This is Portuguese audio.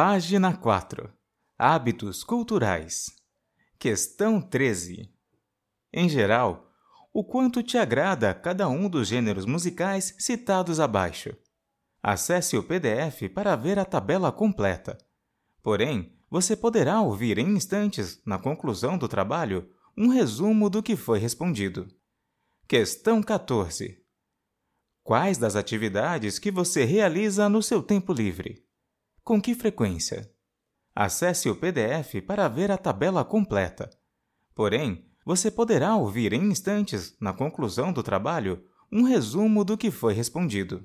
Página 4. Hábitos culturais. Questão 13. Em geral, o quanto te agrada cada um dos gêneros musicais citados abaixo? Acesse o PDF para ver a tabela completa. Porém, você poderá ouvir em instantes, na conclusão do trabalho, um resumo do que foi respondido. Questão 14. Quais das atividades que você realiza no seu tempo livre? Com que frequência? Acesse o PDF para ver a tabela completa. Porém, você poderá ouvir em instantes, na conclusão do trabalho, um resumo do que foi respondido.